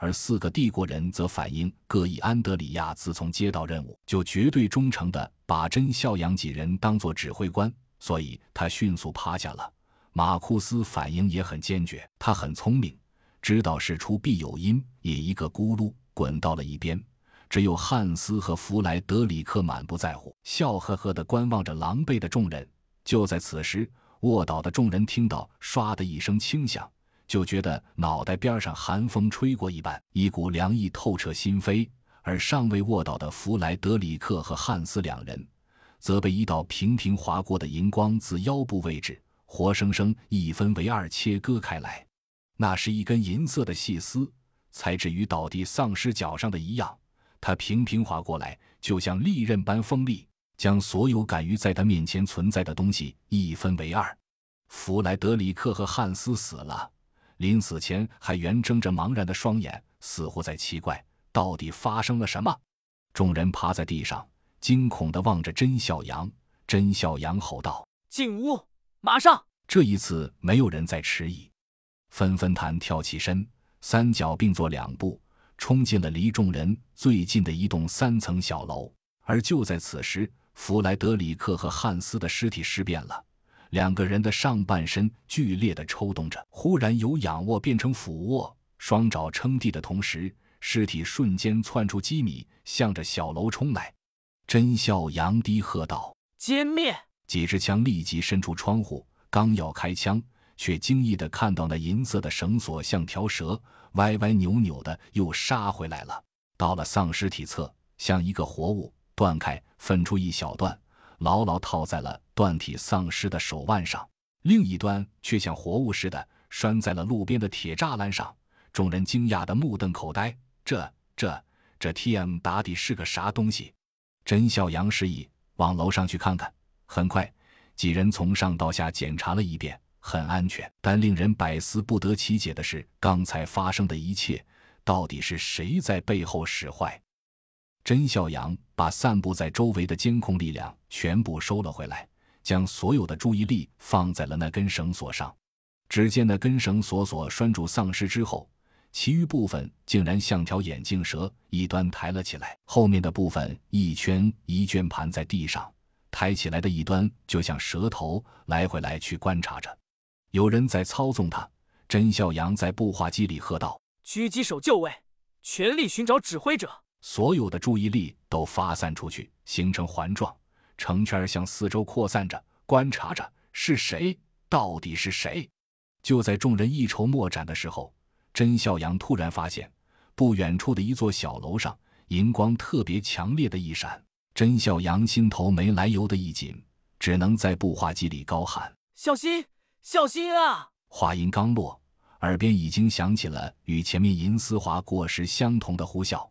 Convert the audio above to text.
而四个帝国人则反映各异安德里亚自从接到任务，就绝对忠诚地把真孝阳几人当作指挥官，所以他迅速趴下了。马库斯反应也很坚决，他很聪明，知道事出必有因，也一个咕噜滚到了一边。只有汉斯和弗莱德里克满不在乎，笑呵呵地观望着狼狈的众人。就在此时，卧倒的众人听到“唰”的一声轻响。就觉得脑袋边上寒风吹过一般，一股凉意透彻心扉。而尚未卧倒的弗莱德里克和汉斯两人，则被一道平平划过的银光自腰部位置活生生一分为二切割开来。那是一根银色的细丝，材质与倒地丧尸脚上的一样。它平平划过来，就像利刃般锋利，将所有敢于在他面前存在的东西一分为二。弗莱德里克和汉斯死了。临死前还圆睁着茫然的双眼，似乎在奇怪到底发生了什么。众人趴在地上，惊恐地望着甄小阳。甄小阳吼道：“进屋，马上！”这一次没有人再迟疑，纷纷弹跳起身，三脚并作两步，冲进了离众人最近的一栋三层小楼。而就在此时，弗莱德里克和汉斯的尸体尸变了。两个人的上半身剧烈的抽动着，忽然由仰卧变成俯卧，双爪撑地的同时，尸体瞬间窜出几米，向着小楼冲来。甄笑扬低喝道：“歼灭！”几支枪立即伸出窗户，刚要开枪，却惊异的看到那银色的绳索像条蛇，歪歪扭扭的又杀回来了。到了丧尸体侧，像一个活物断开，分出一小段。牢牢套在了断体丧尸的手腕上，另一端却像活物似的拴在了路边的铁栅栏上。众人惊讶的目瞪口呆，这、这、这 T.M. 打底是个啥东西？甄孝阳示意往楼上去看看。很快，几人从上到下检查了一遍，很安全。但令人百思不得其解的是，刚才发生的一切，到底是谁在背后使坏？甄孝阳把散布在周围的监控力量全部收了回来，将所有的注意力放在了那根绳索上。只见那根绳索索拴住丧尸之后，其余部分竟然像条眼镜蛇，一端抬了起来，后面的部分一圈一圈盘在地上，抬起来的一端就像蛇头，来回来去观察着。有人在操纵它。甄孝阳在步话机里喝道：“狙击手就位，全力寻找指挥者。”所有的注意力都发散出去，形成环状，成圈向四周扩散着，观察着是谁，到底是谁？就在众人一筹莫展的时候，甄孝阳突然发现，不远处的一座小楼上，银光特别强烈的一闪。甄孝阳心头没来由的一紧，只能在步话机里高喊：“小心，小心啊！”话音刚落，耳边已经响起了与前面银丝滑过时相同的呼啸。